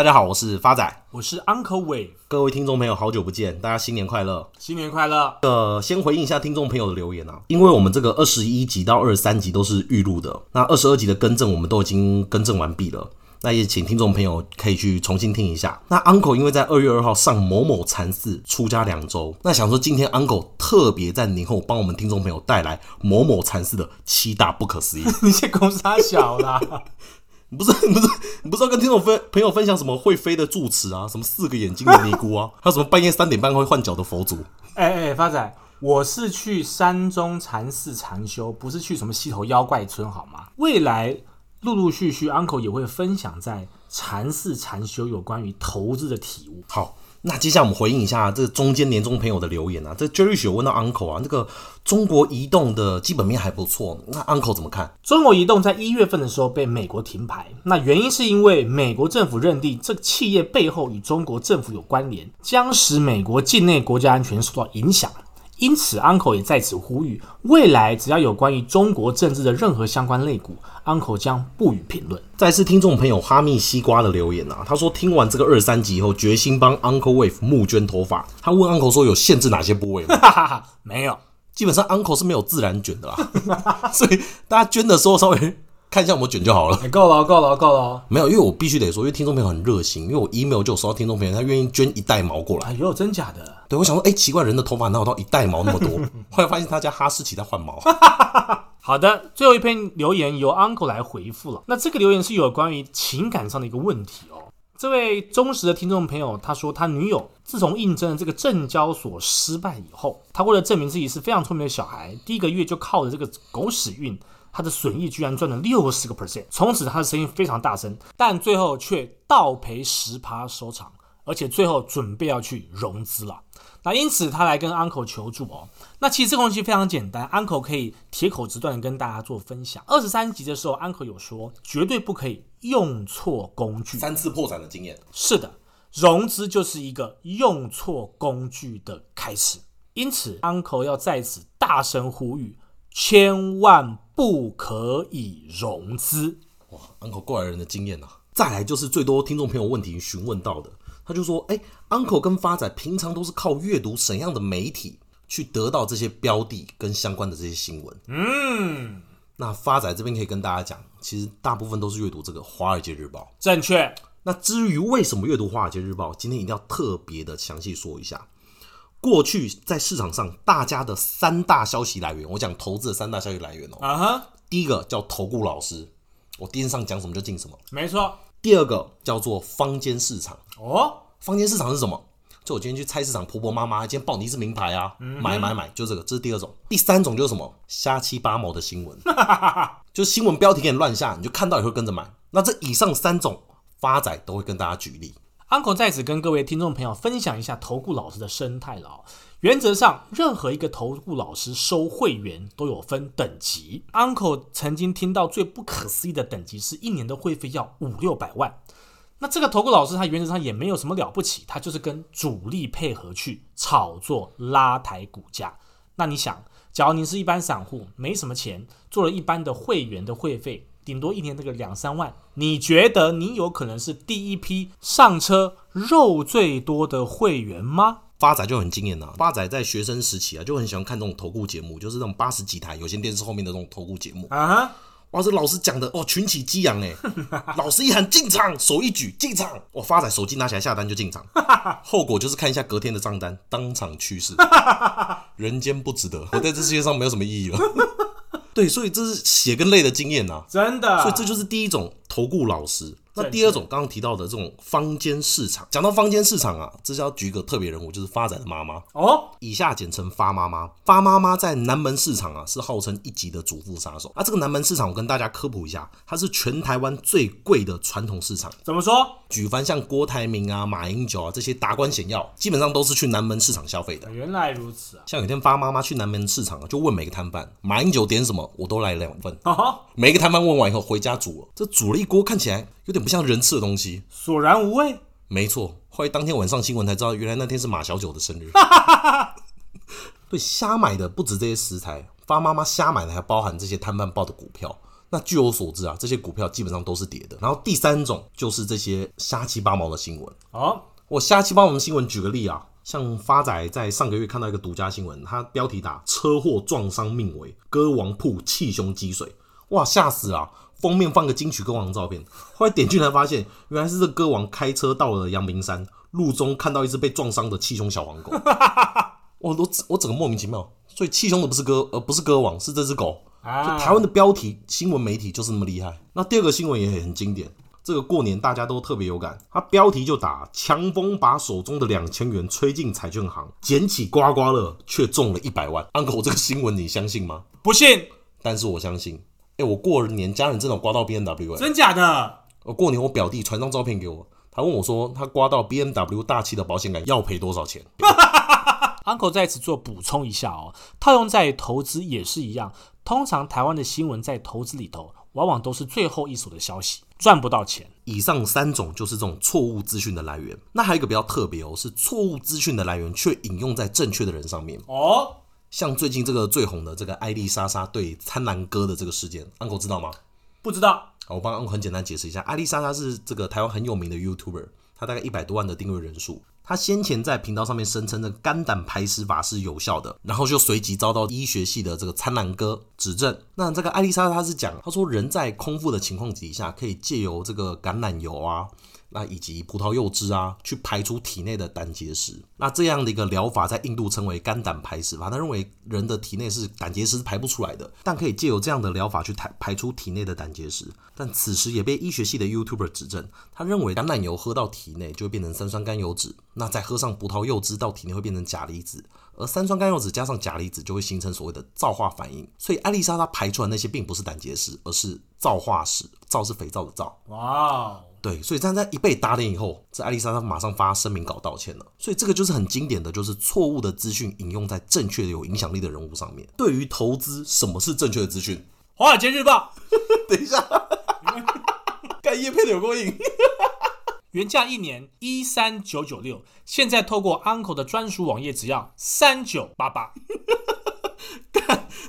大家好，我是发仔，我是 Uncle Wave，各位听众朋友，好久不见，大家新年快乐，新年快乐。呃，先回应一下听众朋友的留言啊，因为我们这个二十一集到二十三集都是预录的，那二十二集的更正我们都已经更正完毕了，那也请听众朋友可以去重新听一下。那 Uncle 因为在二月二号上某某禅寺出家两周，那想说今天 Uncle 特别在年后帮我们听众朋友带来某某禅寺的七大不可思议，你先公杀小啦。不是不是，你不知道跟听众分朋友分享什么会飞的住持啊，什么四个眼睛的尼姑啊，还有什么半夜三点半会换脚的佛祖？哎哎、欸欸，发仔，我是去山中禅寺禅修，不是去什么溪头妖怪村，好吗？未来陆陆续续，uncle 也会分享在禅寺禅修有关于投资的体悟。好。那接下来我们回应一下这中间年终朋友的留言啊，这 Jerry 有问到 Uncle 啊，那个中国移动的基本面还不错，那 Uncle 怎么看？中国移动在一月份的时候被美国停牌，那原因是因为美国政府认定这个企业背后与中国政府有关联，将使美国境内国家安全受到影响。因此，Uncle 也在此呼吁，未来只要有关于中国政治的任何相关类股，Uncle 将不予评论。再次听众朋友哈密西瓜的留言啊，他说听完这个二三集以后，决心帮 Uncle Wave 募捐头发。他问 Uncle 说有限制哪些部位吗？没有，基本上 Uncle 是没有自然卷的啦，所以大家捐的时候稍微。看一下我们卷就好了。够了，够了，够了。没有，因为我必须得说，因为听众朋友很热心，因为我 email 就有收到听众朋友，他愿意捐一袋毛过来。哎呦，真假的？对，我想说，哎，奇怪，人的头发哪有到一袋毛那么多？后来发现他家哈士奇在换毛。好的，最后一篇留言由 Uncle 来回复了。那这个留言是有关于情感上的一个问题哦。这位忠实的听众朋友他说，他女友自从应征了这个证交所失败以后，他为了证明自己是非常聪明的小孩，第一个月就靠着这个狗屎运。他的损益居然赚了六十个 percent，从此他的声音非常大声，但最后却倒赔十趴收场，而且最后准备要去融资了。那因此他来跟 Uncle 求助哦。那其实这个东西非常简单，Uncle 可以铁口直断的跟大家做分享。二十三集的时候，Uncle 有说绝对不可以用错工具，三次破产的经验。是的，融资就是一个用错工具的开始。因此，Uncle 要在此大声呼吁。千万不可以融资！哇，Uncle 过来人的经验啊！再来就是最多听众朋友问题询问到的，他就说：“哎，Uncle 跟发仔平常都是靠阅读怎样的媒体去得到这些标的跟相关的这些新闻？”嗯，那发仔这边可以跟大家讲，其实大部分都是阅读这个《华尔街日报》。正确。那至于为什么阅读《华尔街日报》，今天一定要特别的详细说一下。过去在市场上，大家的三大消息来源，我讲投资的三大消息来源哦。啊哈，第一个叫投顾老师，我电视上讲什么就进什么。没错。第二个叫做坊间市场。哦，坊间市场是什么？就我今天去菜市场，婆婆妈妈今天报你是名牌啊，嗯、买买买，就这个，这是第二种。第三种就是什么？瞎七八毛的新闻，就新闻标题给你乱下，你就看到也会跟着买。那这以上三种发仔都会跟大家举例。Uncle 在此跟各位听众朋友分享一下投顾老师的生态了。原则上，任何一个投顾老师收会员都有分等级。Uncle 曾经听到最不可思议的等级是一年的会费要五六百万。那这个投顾老师他原则上也没有什么了不起，他就是跟主力配合去炒作拉抬股价。那你想，假如您是一般散户，没什么钱，做了一般的会员的会费。顶多一年那个两三万，你觉得你有可能是第一批上车肉最多的会员吗？发仔就很惊艳呐，发仔在学生时期啊，就很喜欢看这种投顾节目，就是那种八十几台有线电视后面的这种投顾节目啊。Uh huh. 哇，这老师讲的哦，群起激昂哎，老师一喊进场，手一举进场，哇，发仔手机拿起来下单就进场，后果就是看一下隔天的账单，当场去世，人间不值得，我在这世界上没有什么意义了。对，所以这是血跟泪的经验呐、啊，真的。所以这就是第一种投顾老师。那第二种刚刚提到的这种坊间市场，讲到坊间市场啊，这是要举一个特别人物，就是发仔的妈妈哦，以下简称发妈妈。发妈妈在南门市场啊，是号称一级的主妇杀手。啊，这个南门市场我跟大家科普一下，它是全台湾最贵的传统市场。怎么说？举凡像郭台铭啊、马英九啊这些达官显要，基本上都是去南门市场消费的。原来如此啊！像有天发妈妈去南门市场啊，就问每个摊贩，马英九点什么，我都来两份。哦，每个摊贩问完以后回家煮了，这煮了一锅，看起来有点不像人吃的东西，索然无味。没错，后来当天晚上新闻才知道，原来那天是马小九的生日。对，瞎买的不止这些食材，发妈妈瞎买的还包含这些摊贩报的股票。那据我所知啊，这些股票基本上都是跌的。然后第三种就是这些瞎七八毛的新闻。哦，我瞎七八毛的新闻，举个例啊，像发仔在上个月看到一个独家新闻，他标题打“车祸撞伤命危，歌王铺气胸积水”，哇，吓死了！封面放个金曲歌王的照片，后来点进来发现，原来是这歌王开车到了阳明山，路中看到一只被撞伤的气胸小黄狗。我都我整个莫名其妙，所以气胸的不是歌，而不是歌王，是这只狗。啊，台湾的标题新闻媒体就是那么厉害。那第二个新闻也很经典，这个过年大家都特别有感。它标题就打“强风把手中的两千元吹进彩券行，捡起刮刮乐却中了一百万”。Uncle，这个新闻你相信吗？不信，但是我相信。我过年家人真的刮到 BMW，真假的？我过年我表弟传张照片给我，他问我说他刮到 BMW 大气的保险杆要赔多少钱。Uncle 在此做补充一下哦，套用在投资也是一样。通常台湾的新闻在投资里头，往往都是最后一手的消息，赚不到钱。以上三种就是这种错误资讯的来源。那还有一个比较特别哦，是错误资讯的来源却引用在正确的人上面哦。像最近这个最红的这个艾丽莎莎对苍兰哥的这个事件，Uncle 知道吗？不知道。好，我帮 Uncle 很简单解释一下，艾丽莎莎是这个台湾很有名的 YouTuber，她大概一百多万的订阅人数。他先前在频道上面声称的肝胆排石法是有效的，然后就随即遭到医学系的这个苍兰哥指正。那这个艾丽莎她是讲，她说人在空腹的情况底下，可以借由这个橄榄油啊。那以及葡萄柚汁啊，去排出体内的胆结石。那这样的一个疗法，在印度称为肝胆排石法。他认为人的体内是胆结石排不出来的，但可以借由这样的疗法去排排出体内的胆结石。但此时也被医学系的 YouTuber 指正，他认为橄榄油喝到体内就会变成三酸甘油酯，那再喝上葡萄柚汁到体内会变成钾离子，而三酸甘油酯加上钾离子就会形成所谓的皂化反应。所以艾丽莎她排出来那些并不是胆结石，而是皂化石。皂是肥皂的皂。哇。对，所以这样在一被打脸以后，这艾丽莎她马上发声明稿道歉了。所以这个就是很经典的，就是错误的资讯引用在正确的有影响力的人物上面。对于投资，什么是正确的资讯？华尔街日报。等一下，干叶配的有过瘾。原价一年一三九九六，现在透过 Uncle 的专属网页，只要三九八八。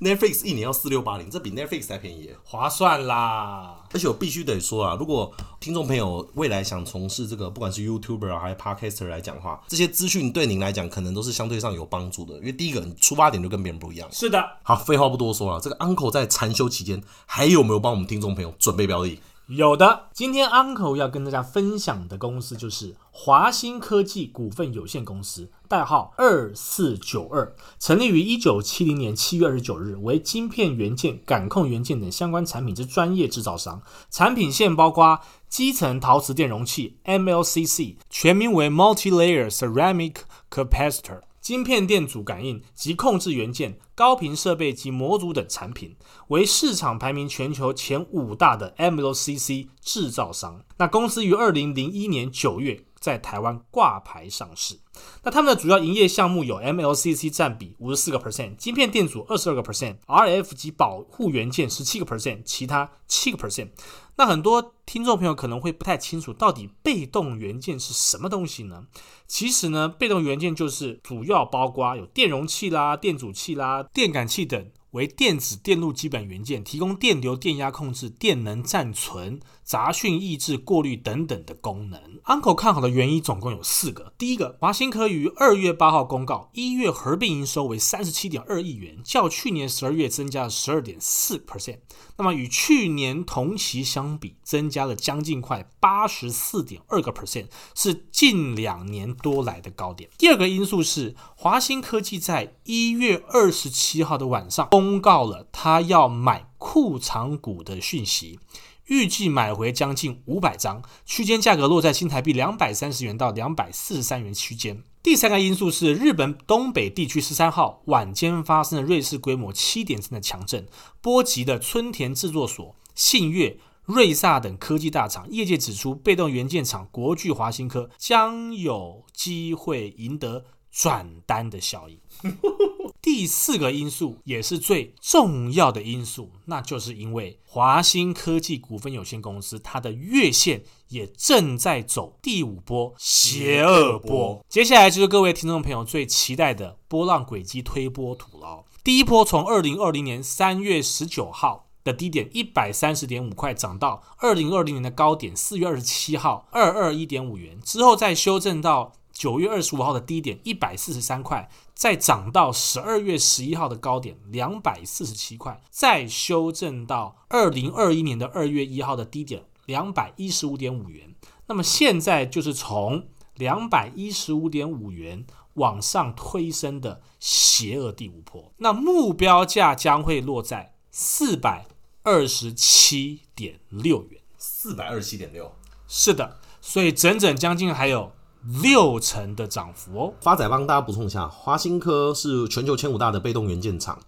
Netflix 一年要四六八零，这比 Netflix 还便宜，划算啦！而且我必须得说啊，如果听众朋友未来想从事这个，不管是 YouTuber 啊还是 Podcaster 来讲的话，这些资讯对您来讲可能都是相对上有帮助的，因为第一个，你出发点就跟别人不一样。是的。好，废话不多说了，这个 Uncle 在禅修期间还有没有帮我们听众朋友准备标的？有的，今天 Uncle 要跟大家分享的公司就是华新科技股份有限公司，代号二四九二，成立于一九七零年七月二十九日，为晶片元件、感控元件等相关产品之专业制造商，产品线包括基层陶瓷电容器 （MLCC），全名为 Multi-Layer Ceramic Capacitor。晶片电阻感应及控制元件、高频设备及模组等产品，为市场排名全球前五大的 MLCC 制造商。那公司于二零零一年九月在台湾挂牌上市。那他们的主要营业项目有 MLCC 占比五十四个 percent，晶片电阻二十二个 percent，RF 及保护元件十七个 percent，其他七个 percent。那很多听众朋友可能会不太清楚，到底被动元件是什么东西呢？其实呢，被动元件就是主要包括有电容器啦、电阻器啦、电感器等。为电子电路基本元件，提供电流、电压控制、电能暂存、杂讯抑制、过滤等等的功能。Uncle 看好的原因总共有四个。第一个，华新科于二月八号公告，一月合并营收为三十七点二亿元，较去年十二月增加了十二点四 percent。那么与去年同期相比，增加了将近快八十四点二个 percent，是近两年多来的高点。第二个因素是，华新科技在一月二十七号的晚上公。公告了他要买库藏股的讯息，预计买回将近五百张，区间价格落在新台币两百三十元到两百四十三元区间。第三个因素是日本东北地区十三号晚间发生的芮氏规模七点三的强震，波及的村田制作所、信越、瑞萨等科技大厂。业界指出，被动元件厂国巨华新科将有机会赢得转单的效应。第四个因素也是最重要的因素，那就是因为华兴科技股份有限公司它的月线也正在走第五波邪恶波。接下来就是各位听众朋友最期待的波浪轨迹推波图了。第一波从二零二零年三月十九号的低点一百三十点五块，涨到二零二零年的高点四月二十七号二二一点五元，之后再修正到九月二十五号的低点一百四十三块，再涨到十二月十一号的高点两百四十七块，再修正到二零二一年的二月一号的低点两百一十五点五元。那么现在就是从两百一十五点五元往上推升的邪恶第五波，那目标价将会落在四百。二十七点六元，四百二十七点六，是的，所以整整将近还有六成的涨幅哦。发仔帮大家补充一下，华新科是全球前五大的被动元件厂，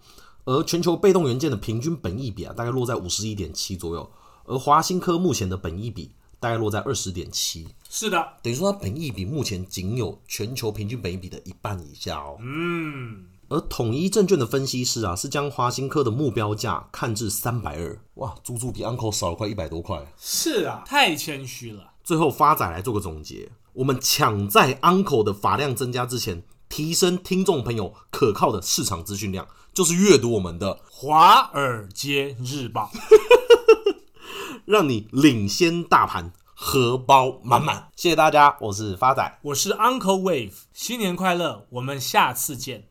而全球被动元件的平均本益比啊，大概落在五十一点七左右，而华新科目前的本益比大概落在二十点七，是的，等于说它本益比目前仅有全球平均本益比的一半以下哦。嗯。而统一证券的分析师啊，是将华新科的目标价看至三百二，哇，足足比 Uncle 少了快一百多块。是啊，太谦虚了。最后发仔来做个总结，我们抢在 Uncle 的发量增加之前，提升听众朋友可靠的市场资讯量，就是阅读我们的《华尔街日报》，让你领先大盘，荷包满满。谢谢大家，我是发仔，我是 Uncle Wave，新年快乐，我们下次见。